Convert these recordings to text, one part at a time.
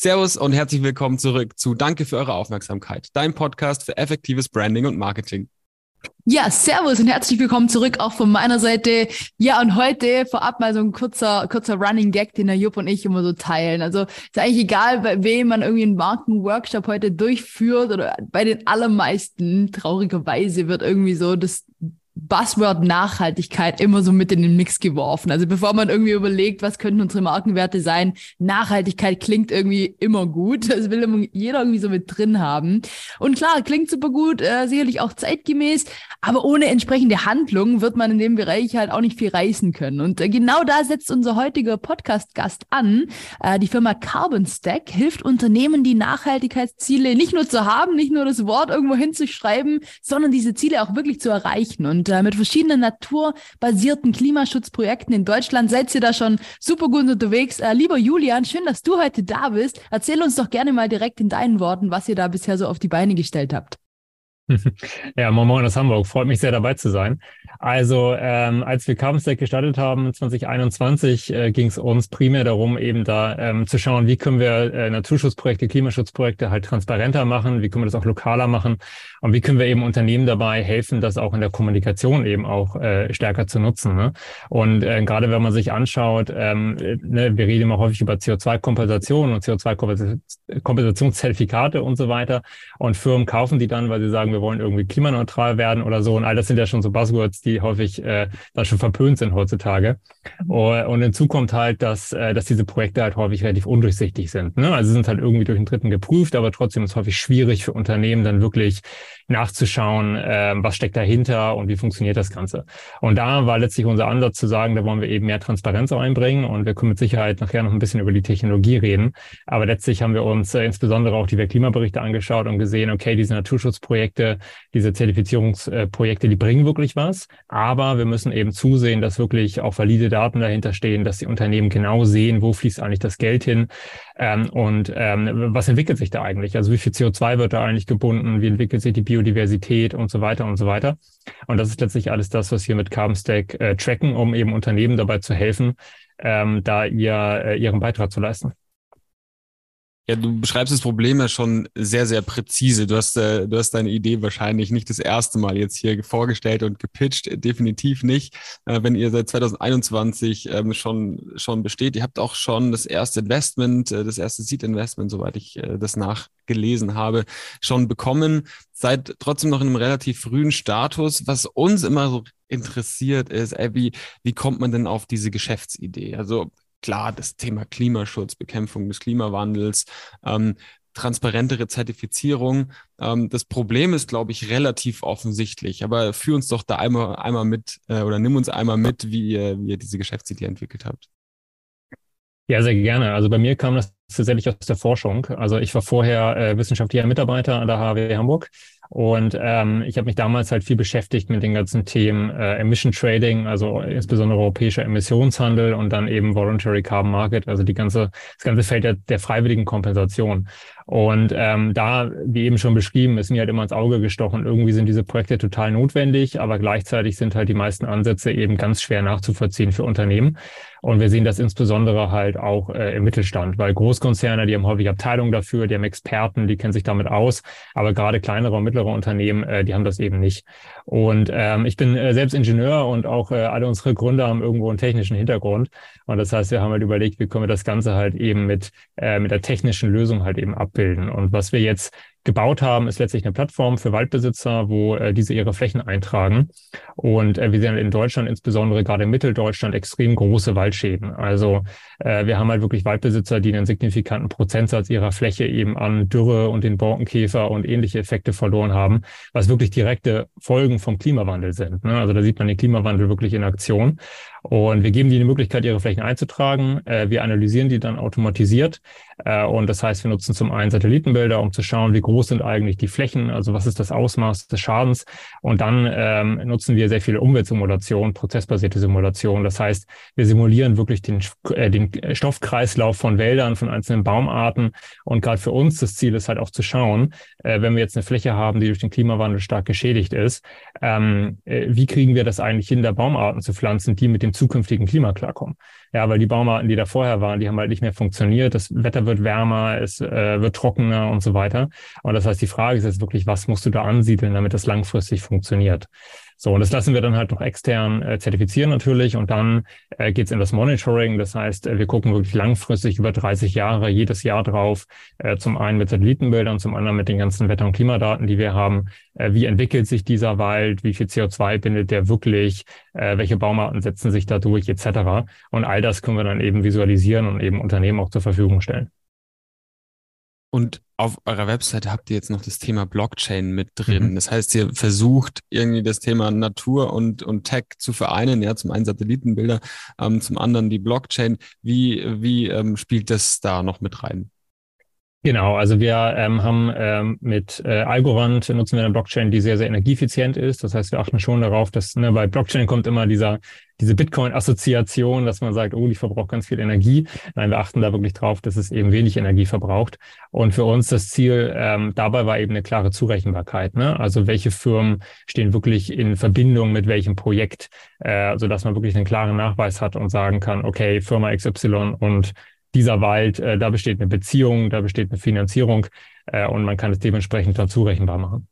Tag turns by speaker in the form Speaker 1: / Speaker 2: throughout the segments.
Speaker 1: Servus und herzlich willkommen zurück zu Danke für eure Aufmerksamkeit, dein Podcast für effektives Branding und Marketing.
Speaker 2: Ja, servus und herzlich willkommen zurück auch von meiner Seite. Ja, und heute vorab mal so ein kurzer, kurzer Running Gag, den der Jupp und ich immer so teilen. Also ist eigentlich egal, bei wem man irgendwie einen Markenworkshop heute durchführt oder bei den allermeisten, traurigerweise wird irgendwie so das Buzzword Nachhaltigkeit immer so mit in den Mix geworfen. Also bevor man irgendwie überlegt, was könnten unsere Markenwerte sein, Nachhaltigkeit klingt irgendwie immer gut. Das will jeder irgendwie so mit drin haben. Und klar, klingt super gut, äh, sicherlich auch zeitgemäß, aber ohne entsprechende Handlung wird man in dem Bereich halt auch nicht viel reißen können. Und äh, genau da setzt unser heutiger Podcast-Gast an. Äh, die Firma Carbon Stack hilft Unternehmen, die Nachhaltigkeitsziele nicht nur zu haben, nicht nur das Wort irgendwo hinzuschreiben, sondern diese Ziele auch wirklich zu erreichen. Und äh, mit verschiedenen naturbasierten Klimaschutzprojekten in Deutschland seid ihr da schon super gut unterwegs. Äh, lieber Julian, schön, dass du heute da bist. Erzähl uns doch gerne mal direkt in deinen Worten, was ihr da bisher so auf die Beine gestellt habt.
Speaker 3: Ja, moin moin aus Hamburg. Freut mich sehr dabei zu sein. Also ähm, als wir Carbon Stack gestartet haben 2021, äh, ging es uns primär darum, eben da ähm, zu schauen, wie können wir äh, Naturschutzprojekte, Klimaschutzprojekte halt transparenter machen, wie können wir das auch lokaler machen und wie können wir eben Unternehmen dabei helfen, das auch in der Kommunikation eben auch äh, stärker zu nutzen. Ne? Und äh, gerade wenn man sich anschaut, ähm, ne, wir reden immer häufig über CO2-Kompensation und CO2-Kompensationszertifikate und so weiter und Firmen kaufen die dann, weil sie sagen, wir wollen irgendwie klimaneutral werden oder so. Und all das sind ja schon so Buzzwords, die häufig äh, da schon verpönt sind heutzutage. Mhm. Und hinzu kommt halt, dass, äh, dass diese Projekte halt häufig relativ undurchsichtig sind. Ne? Also sind halt irgendwie durch den Dritten geprüft, aber trotzdem ist es häufig schwierig für Unternehmen dann wirklich nachzuschauen, äh, was steckt dahinter und wie funktioniert das Ganze. Und da war letztlich unser Ansatz zu sagen, da wollen wir eben mehr Transparenz einbringen und wir können mit Sicherheit nachher noch ein bisschen über die Technologie reden. Aber letztlich haben wir uns äh, insbesondere auch die Weltklimaberichte angeschaut und gesehen, okay, diese Naturschutzprojekte diese Zertifizierungsprojekte, die bringen wirklich was. Aber wir müssen eben zusehen, dass wirklich auch valide Daten dahinter stehen, dass die Unternehmen genau sehen, wo fließt eigentlich das Geld hin ähm, und ähm, was entwickelt sich da eigentlich. Also wie viel CO2 wird da eigentlich gebunden, wie entwickelt sich die Biodiversität und so weiter und so weiter. Und das ist letztlich alles das, was wir mit Carbon Stack äh, tracken, um eben Unternehmen dabei zu helfen, ähm, da ihr, äh, ihren Beitrag zu leisten.
Speaker 1: Ja, du beschreibst das Problem ja schon sehr, sehr präzise. Du hast, äh, du hast deine Idee wahrscheinlich nicht das erste Mal jetzt hier vorgestellt und gepitcht. Definitiv nicht. Äh, wenn ihr seit 2021 ähm, schon, schon besteht, ihr habt auch schon das erste Investment, äh, das erste Seed-Investment, soweit ich äh, das nachgelesen habe, schon bekommen. Seid trotzdem noch in einem relativ frühen Status. Was uns immer so interessiert ist, ey, wie, wie kommt man denn auf diese Geschäftsidee? Also klar, das Thema Klimaschutz, Bekämpfung des Klimawandels, ähm, transparentere Zertifizierung. Ähm, das Problem ist, glaube ich, relativ offensichtlich. Aber führ uns doch da einmal, einmal mit äh, oder nimm uns einmal mit, wie ihr, wie ihr diese Geschäftsidee entwickelt habt.
Speaker 3: Ja, sehr gerne. Also bei mir kam das tatsächlich aus der Forschung. Also ich war vorher äh, wissenschaftlicher Mitarbeiter an der HW Hamburg und ähm, ich habe mich damals halt viel beschäftigt mit den ganzen Themen äh, Emission Trading, also insbesondere europäischer Emissionshandel und dann eben Voluntary Carbon Market, also die ganze, das ganze Feld der, der freiwilligen Kompensation. Und ähm, da, wie eben schon beschrieben, ist mir halt immer ins Auge gestochen. Irgendwie sind diese Projekte total notwendig, aber gleichzeitig sind halt die meisten Ansätze eben ganz schwer nachzuvollziehen für Unternehmen. Und wir sehen das insbesondere halt auch äh, im Mittelstand, weil Großkonzerne, die haben häufig Abteilungen dafür, die haben Experten, die kennen sich damit aus, aber gerade kleinere und mittlere Unternehmen, äh, die haben das eben nicht. Und ähm, ich bin äh, selbst Ingenieur und auch äh, alle unsere Gründer haben irgendwo einen technischen Hintergrund. Und das heißt, wir haben halt überlegt, wie können wir das Ganze halt eben mit, äh, mit der technischen Lösung halt eben abbilden. Und was wir jetzt gebaut haben, ist letztlich eine Plattform für Waldbesitzer, wo äh, diese ihre Flächen eintragen. Und äh, wir sehen in Deutschland, insbesondere gerade in Mitteldeutschland, extrem große Waldschäden. Also äh, wir haben halt wirklich Waldbesitzer, die einen signifikanten Prozentsatz ihrer Fläche eben an Dürre und den Borkenkäfer und ähnliche Effekte verloren haben, was wirklich direkte Folgen vom Klimawandel sind. Ne? Also da sieht man den Klimawandel wirklich in Aktion. Und wir geben die Möglichkeit, ihre Flächen einzutragen. Äh, wir analysieren die dann automatisiert. Äh, und das heißt, wir nutzen zum einen Satellitenbilder, um zu schauen, wie groß sind eigentlich die Flächen, also was ist das Ausmaß des Schadens. Und dann ähm, nutzen wir sehr viele Umweltsimulationen, prozessbasierte Simulationen. Das heißt, wir simulieren wirklich den, äh, den Stoffkreislauf von Wäldern, von einzelnen Baumarten. Und gerade für uns das Ziel ist halt auch zu schauen, äh, wenn wir jetzt eine Fläche haben, die durch den Klimawandel stark geschädigt ist, ähm, äh, wie kriegen wir das eigentlich hin, da Baumarten zu pflanzen, die mit dem dem zukünftigen Klima klarkommen. Ja, weil die Baumarten, die da vorher waren, die haben halt nicht mehr funktioniert. Das Wetter wird wärmer, es äh, wird trockener und so weiter. Und das heißt, die Frage ist jetzt wirklich, was musst du da ansiedeln, damit das langfristig funktioniert? So, und das lassen wir dann halt noch extern äh, zertifizieren natürlich. Und dann äh, geht es in das Monitoring. Das heißt, äh, wir gucken wirklich langfristig über 30 Jahre jedes Jahr drauf. Äh, zum einen mit Satellitenbildern, zum anderen mit den ganzen Wetter- und Klimadaten, die wir haben. Äh, wie entwickelt sich dieser Wald? Wie viel CO2 bindet der wirklich? Äh, welche Baumarten setzen sich da durch, etc. Und all das können wir dann eben visualisieren und eben Unternehmen auch zur Verfügung stellen.
Speaker 1: Und auf eurer Webseite habt ihr jetzt noch das Thema Blockchain mit drin. Mhm. Das heißt, ihr versucht irgendwie das Thema Natur und, und Tech zu vereinen. Ja, zum einen Satellitenbilder, ähm, zum anderen die Blockchain. Wie, wie ähm, spielt das da noch mit rein?
Speaker 3: Genau, also wir ähm, haben ähm, mit äh, Algorand nutzen wir eine Blockchain, die sehr, sehr energieeffizient ist. Das heißt, wir achten schon darauf, dass ne, bei Blockchain kommt immer dieser, diese Bitcoin-Assoziation, dass man sagt, oh, die verbraucht ganz viel Energie. Nein, wir achten da wirklich drauf, dass es eben wenig Energie verbraucht. Und für uns das Ziel ähm, dabei war eben eine klare Zurechenbarkeit. Ne? Also welche Firmen stehen wirklich in Verbindung mit welchem Projekt, äh, so dass man wirklich einen klaren Nachweis hat und sagen kann, okay, Firma XY und dieser Wald, äh, da besteht eine Beziehung, da besteht eine Finanzierung äh, und man kann es dementsprechend dann zurechenbar machen.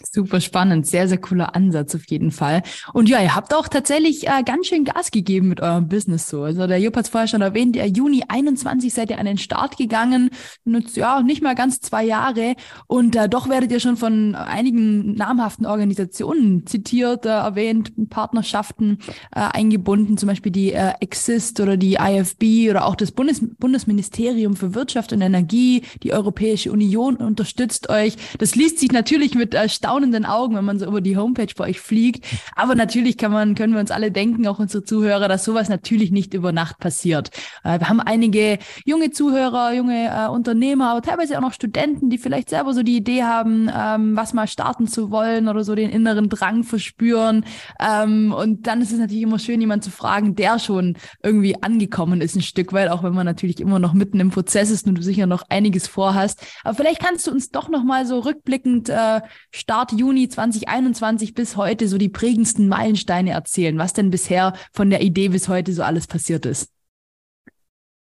Speaker 2: Super spannend, sehr, sehr cooler Ansatz auf jeden Fall. Und ja, ihr habt auch tatsächlich äh, ganz schön Gas gegeben mit eurem Business so. Also der Jupp hat es vorher schon erwähnt, der Juni 21 seid ihr an den Start gegangen. Und, ja, nicht mal ganz zwei Jahre. Und äh, doch werdet ihr schon von einigen namhaften Organisationen zitiert, äh, erwähnt, Partnerschaften äh, eingebunden, zum Beispiel die äh, Exist oder die IFB oder auch das Bundes Bundesministerium für Wirtschaft und Energie, die Europäische Union unterstützt euch. Das liest sich natürlich mit äh, staunenden Augen, wenn man so über die Homepage bei euch fliegt. Aber natürlich kann man, können wir uns alle denken, auch unsere Zuhörer, dass sowas natürlich nicht über Nacht passiert. Äh, wir haben einige junge Zuhörer, junge äh, Unternehmer, aber teilweise auch noch Studenten, die vielleicht selber so die Idee haben, ähm, was mal starten zu wollen oder so den inneren Drang verspüren. Ähm, und dann ist es natürlich immer schön, jemanden zu fragen, der schon irgendwie angekommen ist, ein Stück weit, auch wenn man natürlich immer noch mitten im Prozess ist und du sicher noch einiges vorhast. Aber vielleicht kannst du uns doch noch mal so rückblickend äh, Start Juni 2021 bis heute so die prägendsten Meilensteine erzählen, was denn bisher von der Idee bis heute so alles passiert ist?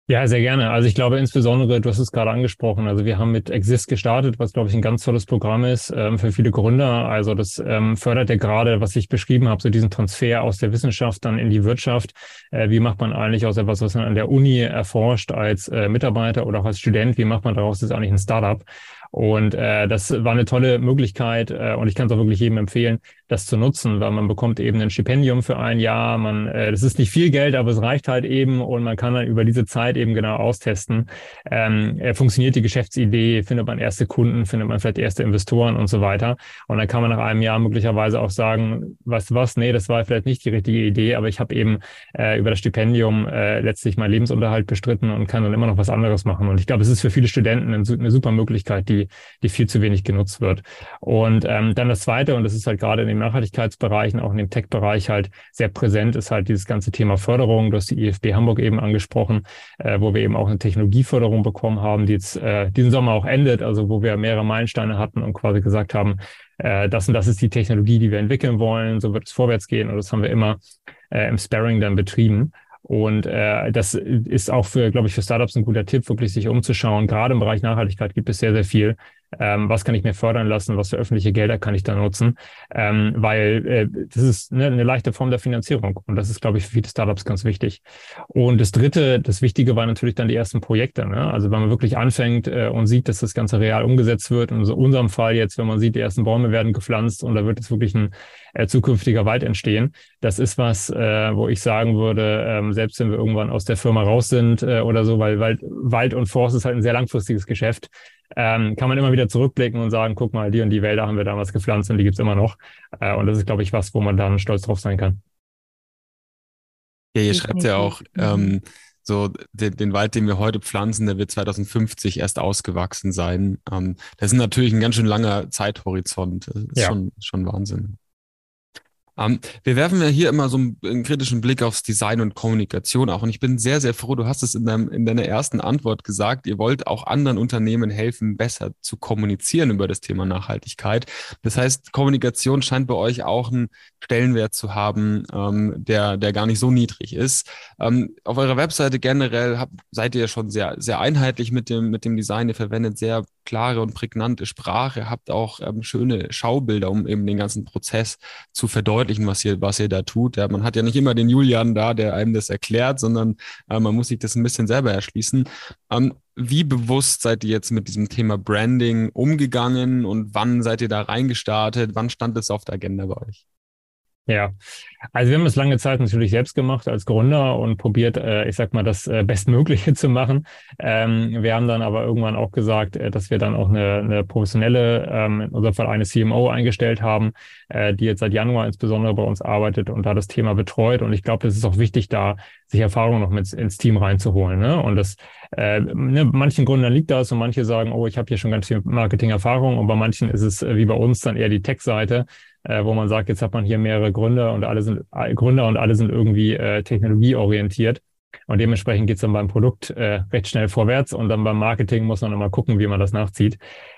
Speaker 3: Ja, sehr gerne. Also ich glaube insbesondere, du hast es gerade angesprochen, also wir haben mit Exist gestartet, was glaube ich ein ganz tolles Programm ist ähm, für viele Gründer. Also das ähm, fördert ja gerade, was ich beschrieben habe, so diesen Transfer aus der Wissenschaft dann in die Wirtschaft. Äh, wie macht man eigentlich aus etwas, was man an der Uni erforscht als äh, Mitarbeiter oder auch als Student, wie macht man daraus jetzt eigentlich ein Startup? Und äh, das war eine tolle Möglichkeit äh, und ich kann es auch wirklich jedem empfehlen, das zu nutzen, weil man bekommt eben ein Stipendium für ein Jahr. Man, äh, das ist nicht viel Geld, aber es reicht halt eben und man kann dann über diese Zeit eben genau austesten. Ähm, äh, funktioniert die Geschäftsidee, findet man erste Kunden, findet man vielleicht erste Investoren und so weiter. Und dann kann man nach einem Jahr möglicherweise auch sagen, weißt du was, nee, das war vielleicht nicht die richtige Idee, aber ich habe eben äh, über das Stipendium äh, letztlich meinen Lebensunterhalt bestritten und kann dann immer noch was anderes machen. Und ich glaube, es ist für viele Studenten eine super Möglichkeit, die, die viel zu wenig genutzt wird. Und ähm, dann das Zweite, und das ist halt gerade in dem Nachhaltigkeitsbereichen, auch in dem Tech-Bereich halt sehr präsent ist halt dieses ganze Thema Förderung. Du hast die IFB Hamburg eben angesprochen, äh, wo wir eben auch eine Technologieförderung bekommen haben, die jetzt äh, diesen Sommer auch endet, also wo wir mehrere Meilensteine hatten und quasi gesagt haben, äh, das und das ist die Technologie, die wir entwickeln wollen, so wird es vorwärts gehen und das haben wir immer äh, im Sparring dann betrieben. Und äh, das ist auch für, glaube ich, für Startups ein guter Tipp, wirklich sich umzuschauen. Gerade im Bereich Nachhaltigkeit gibt es sehr, sehr viel, ähm, was kann ich mir fördern lassen, was für öffentliche Gelder kann ich da nutzen, ähm, weil äh, das ist ne, eine leichte Form der Finanzierung und das ist, glaube ich, für viele Startups ganz wichtig. Und das Dritte, das Wichtige war natürlich dann die ersten Projekte. Ne? Also wenn man wirklich anfängt äh, und sieht, dass das Ganze real umgesetzt wird, in unserem Fall jetzt, wenn man sieht, die ersten Bäume werden gepflanzt und da wird jetzt wirklich ein äh, zukünftiger Wald entstehen, das ist was, äh, wo ich sagen würde, ähm, selbst wenn wir irgendwann aus der Firma raus sind äh, oder so, weil Wald, Wald und Forst ist halt ein sehr langfristiges Geschäft, ähm, kann man immer wieder zurückblicken und sagen, guck mal, die und die Wälder haben wir damals gepflanzt und die gibt's immer noch. Äh, und das ist, glaube ich, was, wo man dann stolz drauf sein kann.
Speaker 1: Ja, ihr schreibt ja auch, ähm, so den, den, Wald, den wir heute pflanzen, der wird 2050 erst ausgewachsen sein. Ähm, das ist natürlich ein ganz schön langer Zeithorizont. Das ist ja. schon, schon Wahnsinn. Ähm, wir werfen ja hier immer so einen, einen, kritischen Blick aufs Design und Kommunikation auch. Und ich bin sehr, sehr froh, du hast es in, deinem, in deiner ersten Antwort gesagt, ihr wollt auch anderen Unternehmen helfen, besser zu kommunizieren über das Thema Nachhaltigkeit. Das heißt, Kommunikation scheint bei euch auch einen Stellenwert zu haben, ähm, der, der gar nicht so niedrig ist. Ähm, auf eurer Webseite generell habt, seid ihr schon sehr, sehr einheitlich mit dem, mit dem Design. Ihr verwendet sehr klare und prägnante Sprache, habt auch ähm, schöne Schaubilder, um eben den ganzen Prozess zu verdeutlichen, was ihr, was ihr da tut. Ja, man hat ja nicht immer den Julian da, der einem das erklärt, sondern äh, man muss sich das ein bisschen selber erschließen. Ähm, wie bewusst seid ihr jetzt mit diesem Thema Branding umgegangen und wann seid ihr da reingestartet? Wann stand es auf der Agenda bei euch?
Speaker 3: Ja, also wir haben es lange Zeit natürlich selbst gemacht als Gründer und probiert, äh, ich sag mal, das äh, Bestmögliche zu machen. Ähm, wir haben dann aber irgendwann auch gesagt, äh, dass wir dann auch eine, eine professionelle, ähm, in unserem Fall eine CMO eingestellt haben, äh, die jetzt seit Januar insbesondere bei uns arbeitet und da das Thema betreut. Und ich glaube, das ist auch wichtig, da sich Erfahrung noch mit ins Team reinzuholen. Ne? Und das äh, ne, manchen Gründern liegt das und manche sagen, oh, ich habe hier schon ganz viel Marketing-Erfahrung. Und bei manchen ist es äh, wie bei uns dann eher die Tech-Seite äh, wo man sagt, jetzt hat man hier mehrere Gründer und alle sind äh, Gründer und alle sind irgendwie äh, technologieorientiert. Und dementsprechend geht es dann beim Produkt äh, recht schnell vorwärts und dann beim Marketing muss man immer gucken, wie man das nachzieht.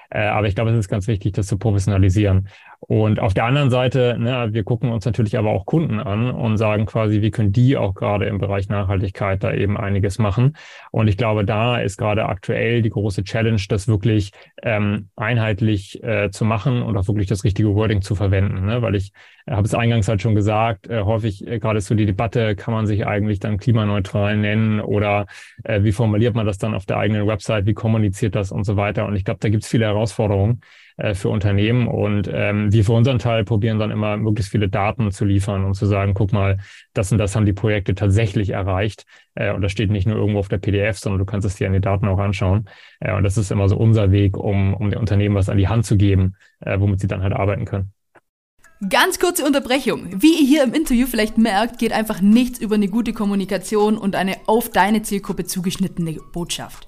Speaker 3: Äh, aber ich glaube, es ist ganz wichtig, das zu professionalisieren. Und auf der anderen Seite, ne, wir gucken uns natürlich aber auch Kunden an und sagen quasi, wie können die auch gerade im Bereich Nachhaltigkeit da eben einiges machen. Und ich glaube, da ist gerade aktuell die große Challenge, das wirklich ähm, einheitlich äh, zu machen und auch wirklich das richtige Wording zu verwenden. Ne? Weil ich äh, habe es eingangs halt schon gesagt, äh, häufig äh, gerade so die Debatte, kann man sich eigentlich dann klimaneutral nennen oder äh, wie formuliert man das dann auf der eigenen Website, wie kommuniziert das und so weiter. Und ich glaube, da gibt es viele Herausforderungen äh, für Unternehmen. Und ähm, wir für unseren Teil probieren dann immer möglichst viele Daten zu liefern und zu sagen, guck mal, das und das haben die Projekte tatsächlich erreicht. Äh, und das steht nicht nur irgendwo auf der PDF, sondern du kannst es dir an die Daten auch anschauen. Äh, und das ist immer so unser Weg, um, um den Unternehmen was an die Hand zu geben, äh, womit sie dann halt arbeiten können.
Speaker 2: Ganz kurze Unterbrechung. Wie ihr hier im Interview vielleicht merkt, geht einfach nichts über eine gute Kommunikation und eine auf deine Zielgruppe zugeschnittene Botschaft.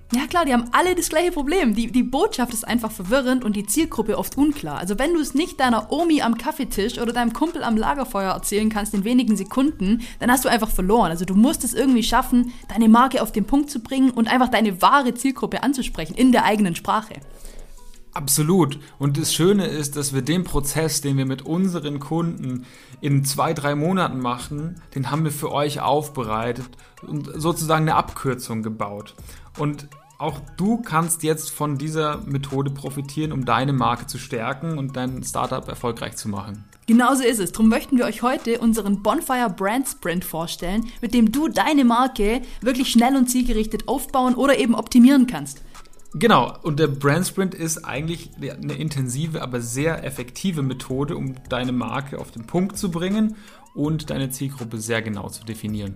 Speaker 2: Ja klar, die haben alle das gleiche Problem. Die, die Botschaft ist einfach verwirrend und die Zielgruppe oft unklar. Also wenn du es nicht deiner Omi am Kaffeetisch oder deinem Kumpel am Lagerfeuer erzählen kannst in wenigen Sekunden, dann hast du einfach verloren. Also du musst es irgendwie schaffen, deine Marke auf den Punkt zu bringen und einfach deine wahre Zielgruppe anzusprechen in der eigenen Sprache.
Speaker 4: Absolut. Und das Schöne ist, dass wir den Prozess, den wir mit unseren Kunden in zwei, drei Monaten machen, den haben wir für euch aufbereitet und sozusagen eine Abkürzung gebaut. Und auch du kannst jetzt von dieser Methode profitieren, um deine Marke zu stärken und dein Startup erfolgreich zu machen.
Speaker 2: Genauso ist es. Darum möchten wir euch heute unseren Bonfire Brand Sprint vorstellen, mit dem du deine Marke wirklich schnell und zielgerichtet aufbauen oder eben optimieren kannst.
Speaker 4: Genau, und der Brand Sprint ist eigentlich eine intensive, aber sehr effektive Methode, um deine Marke auf den Punkt zu bringen und deine Zielgruppe sehr genau zu definieren.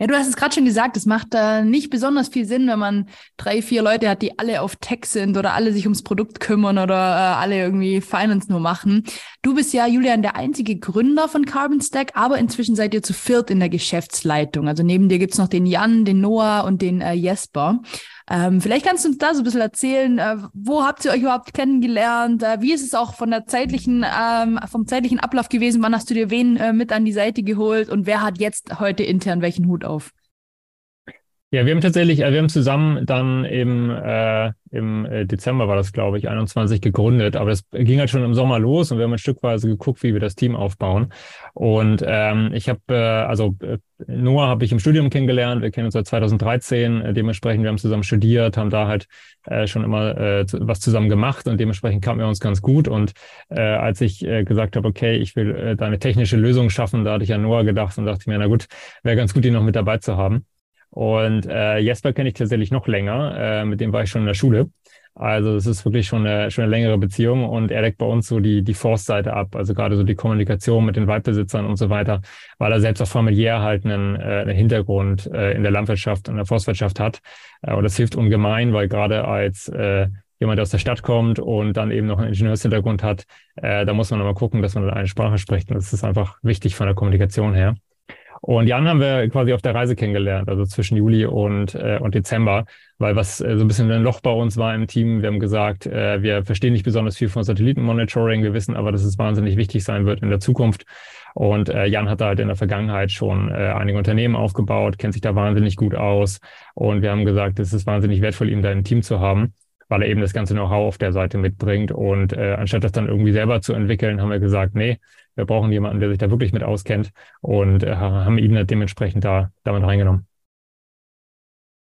Speaker 2: Ja, du hast es gerade schon gesagt, es macht äh, nicht besonders viel Sinn, wenn man drei, vier Leute hat, die alle auf Tech sind oder alle sich ums Produkt kümmern oder äh, alle irgendwie Finance nur machen. Du bist ja, Julian, der einzige Gründer von Carbon Stack, aber inzwischen seid ihr zu viert in der Geschäftsleitung. Also neben dir gibt's noch den Jan, den Noah und den äh, Jesper. Ähm, vielleicht kannst du uns da so ein bisschen erzählen, äh, wo habt ihr euch überhaupt kennengelernt? Äh, wie ist es auch von der zeitlichen, ähm, vom zeitlichen Ablauf gewesen? Wann hast du dir wen äh, mit an die Seite geholt und wer hat jetzt heute intern welchen Hut auf?
Speaker 3: Ja, wir haben tatsächlich, äh, wir haben zusammen dann im, äh, im äh, Dezember war das, glaube ich, 21 gegründet, aber das ging halt schon im Sommer los und wir haben ein Stückweise geguckt, wie wir das Team aufbauen. Und ähm, ich habe, äh, also äh, Noah habe ich im Studium kennengelernt, wir kennen uns seit 2013, äh, dementsprechend, wir haben zusammen studiert, haben da halt äh, schon immer äh, was zusammen gemacht und dementsprechend kamen wir uns ganz gut. Und äh, als ich äh, gesagt habe, okay, ich will äh, da eine technische Lösung schaffen, da hatte ich an Noah gedacht und dachte mir, na gut, wäre ganz gut, ihn noch mit dabei zu haben. Und äh, Jesper kenne ich tatsächlich noch länger. Äh, mit dem war ich schon in der Schule. Also es ist wirklich schon eine, schon eine längere Beziehung und er deckt bei uns so die, die Force-Seite ab, also gerade so die Kommunikation mit den Waldbesitzern und so weiter, weil er selbst auch familiär halt einen, äh, einen Hintergrund äh, in der Landwirtschaft und der Forstwirtschaft hat. Äh, und das hilft ungemein, weil gerade als äh, jemand aus der Stadt kommt und dann eben noch einen Ingenieurshintergrund hat, äh, da muss man immer gucken, dass man eine Sprache spricht. Und das ist einfach wichtig von der Kommunikation her. Und Jan haben wir quasi auf der Reise kennengelernt, also zwischen Juli und, äh, und Dezember, weil was äh, so ein bisschen ein Loch bei uns war im Team. Wir haben gesagt, äh, wir verstehen nicht besonders viel von Satellitenmonitoring, wir wissen aber, dass es wahnsinnig wichtig sein wird in der Zukunft. Und äh, Jan hat da halt in der Vergangenheit schon äh, einige Unternehmen aufgebaut, kennt sich da wahnsinnig gut aus. Und wir haben gesagt, es ist wahnsinnig wertvoll, ihn da im Team zu haben weil er eben das ganze Know-how auf der Seite mitbringt. Und äh, anstatt das dann irgendwie selber zu entwickeln, haben wir gesagt, nee, wir brauchen jemanden, der sich da wirklich mit auskennt und äh, haben ihn dementsprechend da damit reingenommen.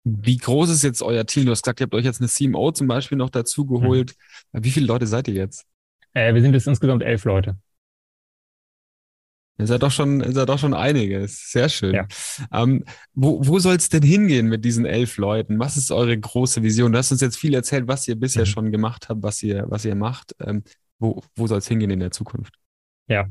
Speaker 1: Wie groß ist jetzt euer Team? Du hast gesagt, ihr habt euch jetzt eine CMO zum Beispiel noch dazu geholt. Mhm. Wie viele Leute seid ihr jetzt?
Speaker 3: Äh, wir sind jetzt insgesamt elf Leute.
Speaker 1: Ihr seid doch schon, ihr seid doch schon einiges. Sehr schön. Ja. Ähm, wo wo soll es denn hingehen mit diesen elf Leuten? Was ist eure große Vision? Du hast uns jetzt viel erzählt, was ihr bisher mhm. schon gemacht habt, was ihr, was ihr macht. Ähm, wo wo soll es hingehen in der Zukunft?
Speaker 3: Ja,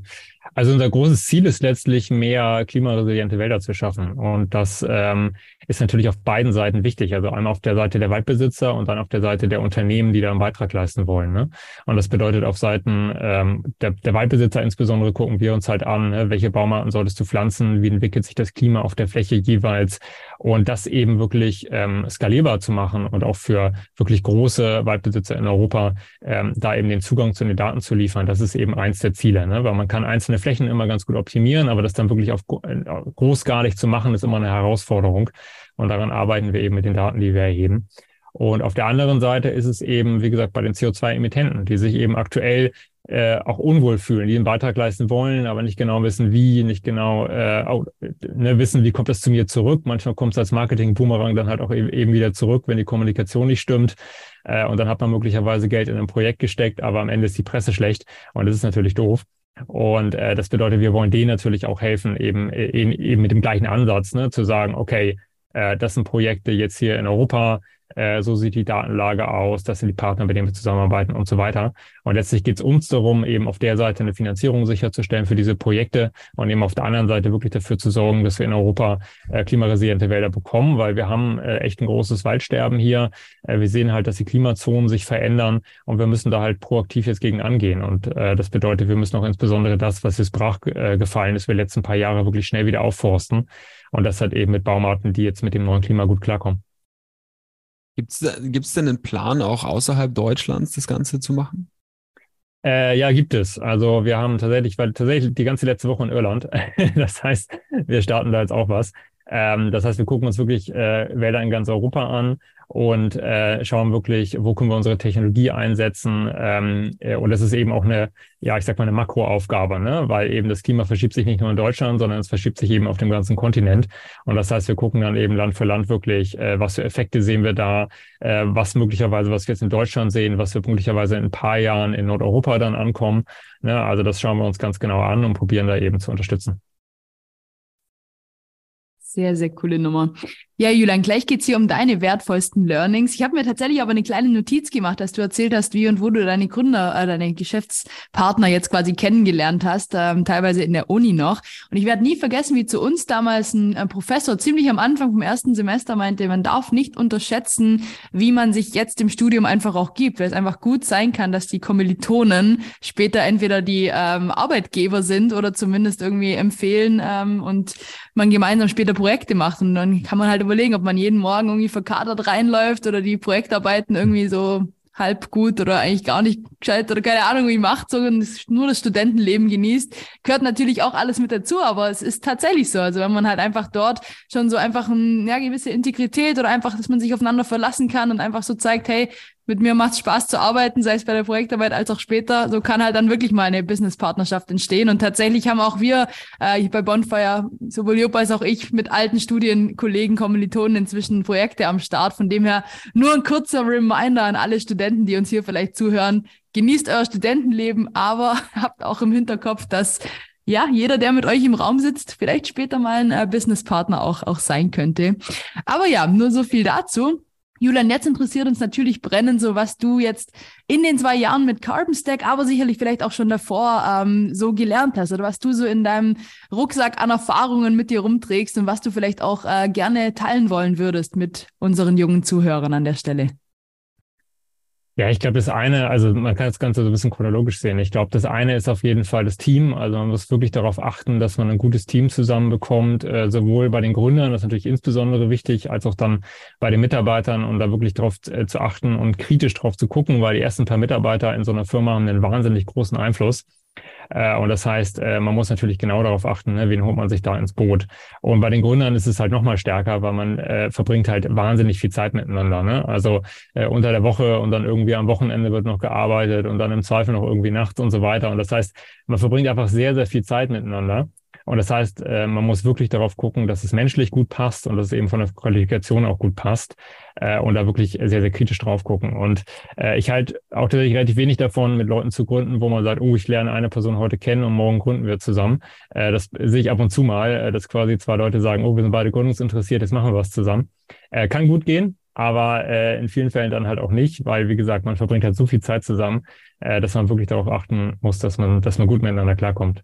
Speaker 3: also unser großes Ziel ist letztlich, mehr klimaresiliente Wälder zu schaffen. Und das ähm, ist natürlich auf beiden Seiten wichtig. Also einmal auf der Seite der Waldbesitzer und dann auf der Seite der Unternehmen, die da einen Beitrag leisten wollen. Ne? Und das bedeutet auf Seiten ähm, der, der Waldbesitzer insbesondere gucken wir uns halt an, ne? welche Baumarten solltest du pflanzen, wie entwickelt sich das Klima auf der Fläche jeweils und das eben wirklich ähm, skalierbar zu machen und auch für wirklich große Waldbesitzer in Europa ähm, da eben den Zugang zu den Daten zu liefern. Das ist eben eins der Ziele. Ne? Weil man kann einzelne Flächen immer ganz gut optimieren, aber das dann wirklich auf äh, großskalig zu machen, ist immer eine Herausforderung. Und daran arbeiten wir eben mit den Daten, die wir erheben. Und auf der anderen Seite ist es eben, wie gesagt, bei den CO2-Emittenten, die sich eben aktuell äh, auch unwohl fühlen, die einen Beitrag leisten wollen, aber nicht genau wissen, wie, nicht genau äh, auch, ne, wissen, wie kommt das zu mir zurück. Manchmal kommt es als Marketing-Boomerang dann halt auch eben, eben wieder zurück, wenn die Kommunikation nicht stimmt. Äh, und dann hat man möglicherweise Geld in ein Projekt gesteckt, aber am Ende ist die Presse schlecht und das ist natürlich doof. Und äh, das bedeutet, wir wollen denen natürlich auch helfen, eben, eben, eben mit dem gleichen Ansatz, ne, zu sagen, okay, äh, das sind Projekte jetzt hier in Europa, äh, so sieht die Datenlage aus, das sind die Partner, mit denen wir zusammenarbeiten und so weiter. Und letztlich geht es uns darum, eben auf der Seite eine Finanzierung sicherzustellen für diese Projekte und eben auf der anderen Seite wirklich dafür zu sorgen, dass wir in Europa äh, klimaresiliente Wälder bekommen, weil wir haben äh, echt ein großes Waldsterben hier. Äh, wir sehen halt, dass die Klimazonen sich verändern und wir müssen da halt proaktiv jetzt gegen angehen. Und äh, das bedeutet, wir müssen auch insbesondere das, was jetzt brach äh, gefallen ist, wir letzten paar Jahre wirklich schnell wieder aufforsten. Und das halt eben mit Baumarten, die jetzt mit dem neuen Klima gut klarkommen.
Speaker 1: Gibt es denn einen Plan, auch außerhalb Deutschlands das Ganze zu machen?
Speaker 3: Äh, ja, gibt es. Also wir haben tatsächlich, weil tatsächlich die ganze letzte Woche in Irland. das heißt, wir starten da jetzt auch was. Ähm, das heißt, wir gucken uns wirklich äh, Wälder in ganz Europa an und äh, schauen wirklich, wo können wir unsere Technologie einsetzen. Ähm, äh, und das ist eben auch eine, ja, ich sag mal, eine Makroaufgabe, ne? weil eben das Klima verschiebt sich nicht nur in Deutschland, sondern es verschiebt sich eben auf dem ganzen Kontinent. Und das heißt, wir gucken dann eben Land für Land wirklich, äh, was für Effekte sehen wir da, äh, was möglicherweise, was wir jetzt in Deutschland sehen, was wir möglicherweise in ein paar Jahren in Nordeuropa dann ankommen. Ne? Also das schauen wir uns ganz genau an und probieren da eben zu unterstützen.
Speaker 2: Sehr, sehr coole Nummer. Ja, Julian, gleich geht's hier um deine wertvollsten Learnings. Ich habe mir tatsächlich aber eine kleine Notiz gemacht, dass du erzählt hast, wie und wo du deine Gründer, äh, deine Geschäftspartner jetzt quasi kennengelernt hast, ähm, teilweise in der Uni noch. Und ich werde nie vergessen, wie zu uns damals ein äh, Professor ziemlich am Anfang vom ersten Semester meinte, man darf nicht unterschätzen, wie man sich jetzt im Studium einfach auch gibt, weil es einfach gut sein kann, dass die Kommilitonen später entweder die ähm, Arbeitgeber sind oder zumindest irgendwie empfehlen ähm, und man gemeinsam später Projekte macht. Und dann kann man halt überlegen, ob man jeden Morgen irgendwie verkatert reinläuft oder die Projektarbeiten irgendwie so halb gut oder eigentlich gar nicht gescheit oder keine Ahnung, wie macht, sondern nur das Studentenleben genießt, gehört natürlich auch alles mit dazu, aber es ist tatsächlich so. Also wenn man halt einfach dort schon so einfach eine ja, gewisse Integrität oder einfach, dass man sich aufeinander verlassen kann und einfach so zeigt, hey, mit mir macht es Spaß zu arbeiten, sei es bei der Projektarbeit als auch später. So kann halt dann wirklich mal eine Businesspartnerschaft entstehen. Und tatsächlich haben auch wir äh, bei Bonfire, sowohl Job als auch ich, mit alten Studienkollegen, Kommilitonen inzwischen Projekte am Start. Von dem her nur ein kurzer Reminder an alle Studenten, die uns hier vielleicht zuhören. Genießt euer Studentenleben, aber habt auch im Hinterkopf, dass ja, jeder, der mit euch im Raum sitzt, vielleicht später mal ein äh, Businesspartner auch, auch sein könnte. Aber ja, nur so viel dazu. Julian, jetzt interessiert uns natürlich brennend, so was du jetzt in den zwei Jahren mit Carbon Stack, aber sicherlich vielleicht auch schon davor ähm, so gelernt hast oder was du so in deinem Rucksack an Erfahrungen mit dir rumträgst und was du vielleicht auch äh, gerne teilen wollen würdest mit unseren jungen Zuhörern an der Stelle.
Speaker 3: Ja, ich glaube, das eine, also man kann das Ganze so ein bisschen chronologisch sehen. Ich glaube, das eine ist auf jeden Fall das Team. Also man muss wirklich darauf achten, dass man ein gutes Team zusammenbekommt, äh, sowohl bei den Gründern, das ist natürlich insbesondere wichtig, als auch dann bei den Mitarbeitern und da wirklich darauf äh, zu achten und kritisch drauf zu gucken, weil die ersten paar Mitarbeiter in so einer Firma haben einen wahnsinnig großen Einfluss. Äh, und das heißt, äh, man muss natürlich genau darauf achten, ne, wen holt man sich da ins Boot. Und bei den Gründern ist es halt nochmal stärker, weil man äh, verbringt halt wahnsinnig viel Zeit miteinander. Ne? Also äh, unter der Woche und dann irgendwie am Wochenende wird noch gearbeitet und dann im Zweifel noch irgendwie nachts und so weiter. Und das heißt, man verbringt einfach sehr, sehr viel Zeit miteinander. Und das heißt, äh, man muss wirklich darauf gucken, dass es menschlich gut passt und dass es eben von der Qualifikation auch gut passt äh, und da wirklich sehr, sehr kritisch drauf gucken. Und äh, ich halt auch tatsächlich relativ wenig davon, mit Leuten zu gründen, wo man sagt, oh, ich lerne eine Person heute kennen und morgen gründen wir zusammen. das sehe ich ab und zu mal, dass quasi zwei Leute sagen, oh, wir sind beide gründungsinteressiert, jetzt machen wir was zusammen. kann gut gehen, aber äh, in vielen Fällen dann halt auch nicht, weil wie gesagt, man verbringt halt so viel Zeit zusammen, äh, dass man wirklich darauf achten muss, dass man, dass man gut miteinander klarkommt.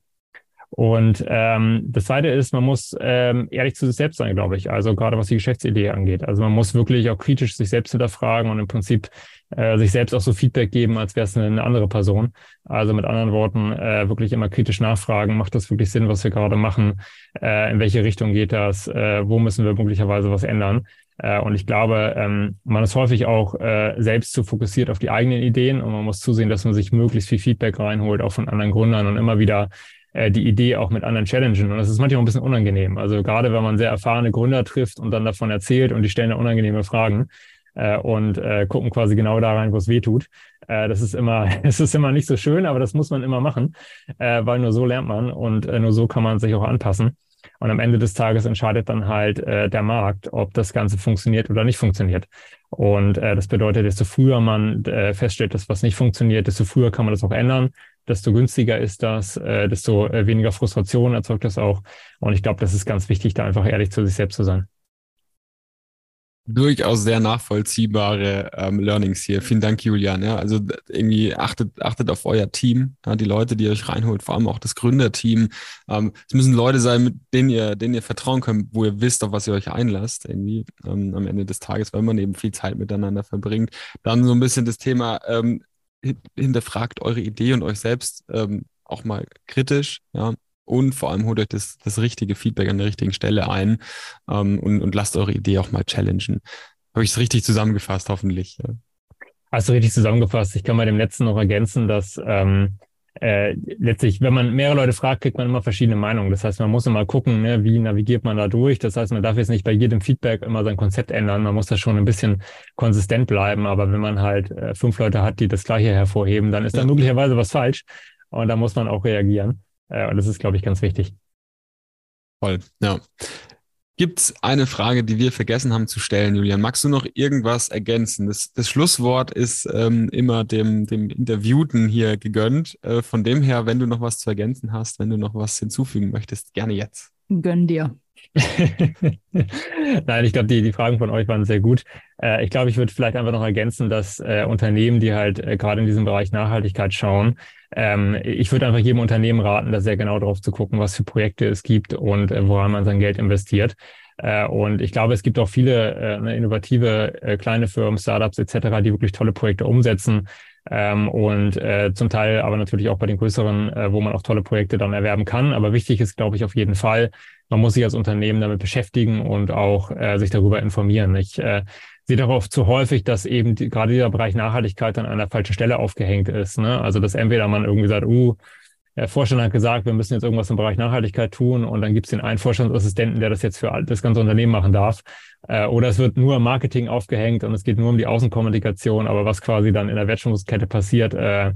Speaker 3: Und ähm, das Zweite ist, man muss ähm, ehrlich zu sich selbst sein, glaube ich. Also gerade was die Geschäftsidee angeht. Also man muss wirklich auch kritisch sich selbst hinterfragen und im Prinzip äh, sich selbst auch so Feedback geben, als wäre es eine andere Person. Also mit anderen Worten, äh, wirklich immer kritisch nachfragen, macht das wirklich Sinn, was wir gerade machen? Äh, in welche Richtung geht das? Äh, wo müssen wir möglicherweise was ändern? Äh, und ich glaube, ähm, man ist häufig auch äh, selbst zu fokussiert auf die eigenen Ideen und man muss zusehen, dass man sich möglichst viel Feedback reinholt, auch von anderen Gründern und immer wieder äh, die Idee auch mit anderen challengen. Und das ist manchmal ein bisschen unangenehm. Also gerade wenn man sehr erfahrene Gründer trifft und dann davon erzählt und die stellen unangenehme Fragen äh, und äh, gucken quasi genau da rein, wo es weh tut. Äh, das ist immer, es ist immer nicht so schön, aber das muss man immer machen, äh, weil nur so lernt man und äh, nur so kann man sich auch anpassen. Und am Ende des Tages entscheidet dann halt äh, der Markt, ob das Ganze funktioniert oder nicht funktioniert. Und äh, das bedeutet, desto früher man äh, feststellt, dass was nicht funktioniert, desto früher kann man das auch ändern desto günstiger ist das, äh, desto äh, weniger Frustration erzeugt das auch. Und ich glaube, das ist ganz wichtig, da einfach ehrlich zu sich selbst zu sein.
Speaker 1: Durchaus sehr nachvollziehbare ähm, Learnings hier. Vielen Dank, Julian. Ja, also irgendwie achtet, achtet auf euer Team, ja, die Leute, die ihr euch reinholt, vor allem auch das Gründerteam. Ähm, es müssen Leute sein, mit denen ihr, denen ihr vertrauen könnt, wo ihr wisst, auf was ihr euch einlasst, irgendwie ähm, am Ende des Tages, weil man eben viel Zeit miteinander verbringt. Dann so ein bisschen das Thema ähm, hinterfragt eure Idee und euch selbst ähm, auch mal kritisch, ja. Und vor allem holt euch das, das richtige Feedback an der richtigen Stelle ein ähm, und, und lasst eure Idee auch mal challengen. Habe ich es richtig zusammengefasst, hoffentlich. Ja.
Speaker 3: Hast du richtig zusammengefasst. Ich kann bei dem letzten noch ergänzen, dass ähm, äh, letztlich, wenn man mehrere Leute fragt, kriegt man immer verschiedene Meinungen. Das heißt, man muss immer gucken, ne, wie navigiert man da durch. Das heißt, man darf jetzt nicht bei jedem Feedback immer sein Konzept ändern. Man muss da schon ein bisschen konsistent bleiben. Aber wenn man halt äh, fünf Leute hat, die das Gleiche hervorheben, dann ist da möglicherweise was falsch. Und da muss man auch reagieren. Äh, und das ist, glaube ich, ganz wichtig.
Speaker 1: Voll, ja. Gibt es eine Frage, die wir vergessen haben zu stellen, Julian? Magst du noch irgendwas ergänzen? Das, das Schlusswort ist ähm, immer dem, dem Interviewten hier gegönnt. Äh, von dem her, wenn du noch was zu ergänzen hast, wenn du noch was hinzufügen möchtest, gerne jetzt.
Speaker 2: Gönn dir.
Speaker 3: Nein, ich glaube, die, die Fragen von euch waren sehr gut. Äh, ich glaube, ich würde vielleicht einfach noch ergänzen, dass äh, Unternehmen, die halt äh, gerade in diesem Bereich Nachhaltigkeit schauen, ähm, ich würde einfach jedem Unternehmen raten, da sehr genau drauf zu gucken, was für Projekte es gibt und äh, woran man sein Geld investiert. Äh, und ich glaube, es gibt auch viele äh, ne, innovative äh, kleine Firmen, Startups etc., die wirklich tolle Projekte umsetzen. Ähm, und äh, zum Teil aber natürlich auch bei den größeren, äh, wo man auch tolle Projekte dann erwerben kann. Aber wichtig ist, glaube ich, auf jeden Fall, man muss sich als Unternehmen damit beschäftigen und auch äh, sich darüber informieren. Ich, äh, sehe darauf zu häufig, dass eben die, gerade dieser Bereich Nachhaltigkeit an einer falschen Stelle aufgehängt ist. Ne? Also dass entweder man irgendwie sagt, uh, der Vorstand hat gesagt, wir müssen jetzt irgendwas im Bereich Nachhaltigkeit tun und dann gibt es den einen Vorstandsassistenten, der das jetzt für das ganze Unternehmen machen darf. Äh, oder es wird nur Marketing aufgehängt und es geht nur um die Außenkommunikation, aber was quasi dann in der Wertschöpfungskette passiert, äh,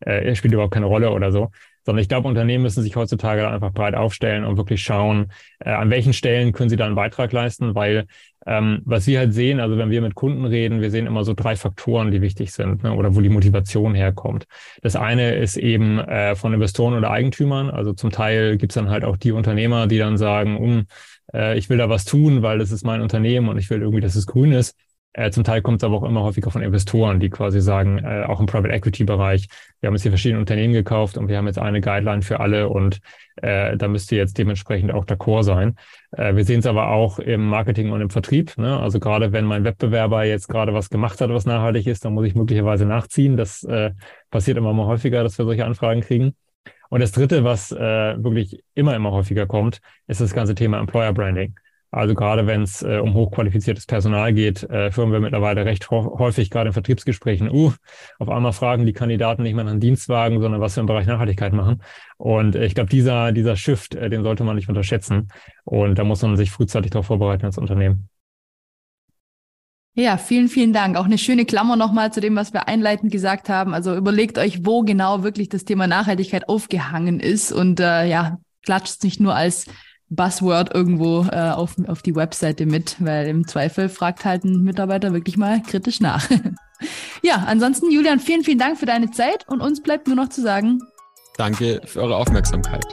Speaker 3: äh, spielt überhaupt keine Rolle oder so sondern ich glaube, Unternehmen müssen sich heutzutage einfach breit aufstellen und wirklich schauen, äh, an welchen Stellen können sie da einen Beitrag leisten, weil ähm, was wir halt sehen, also wenn wir mit Kunden reden, wir sehen immer so drei Faktoren, die wichtig sind ne, oder wo die Motivation herkommt. Das eine ist eben äh, von Investoren oder Eigentümern, also zum Teil gibt's dann halt auch die Unternehmer, die dann sagen, um, äh, ich will da was tun, weil das ist mein Unternehmen und ich will irgendwie, dass es grün ist. Äh, zum Teil kommt es aber auch immer häufiger von Investoren, die quasi sagen, äh, auch im Private Equity Bereich, wir haben jetzt hier verschiedene Unternehmen gekauft und wir haben jetzt eine Guideline für alle und äh, da müsst ihr jetzt dementsprechend auch d'accord sein. Äh, wir sehen es aber auch im Marketing und im Vertrieb. Ne? Also gerade wenn mein Wettbewerber jetzt gerade was gemacht hat, was nachhaltig ist, dann muss ich möglicherweise nachziehen. Das äh, passiert immer mal häufiger, dass wir solche Anfragen kriegen. Und das Dritte, was äh, wirklich immer, immer häufiger kommt, ist das ganze Thema Employer Branding. Also gerade wenn es äh, um hochqualifiziertes Personal geht, äh, führen wir mittlerweile recht häufig gerade in Vertriebsgesprächen, uh, auf einmal fragen die Kandidaten nicht mehr nach Dienstwagen, sondern was wir im Bereich Nachhaltigkeit machen. Und äh, ich glaube, dieser, dieser Shift, äh, den sollte man nicht unterschätzen. Und da muss man sich frühzeitig darauf vorbereiten als Unternehmen.
Speaker 2: Ja, vielen, vielen Dank. Auch eine schöne Klammer nochmal zu dem, was wir einleitend gesagt haben. Also überlegt euch, wo genau wirklich das Thema Nachhaltigkeit aufgehangen ist und äh, ja, klatscht nicht nur als Buzzword irgendwo äh, auf, auf die Webseite mit, weil im Zweifel fragt halt ein Mitarbeiter wirklich mal kritisch nach. ja, ansonsten, Julian, vielen, vielen Dank für deine Zeit und uns bleibt nur noch zu sagen.
Speaker 1: Danke für eure Aufmerksamkeit.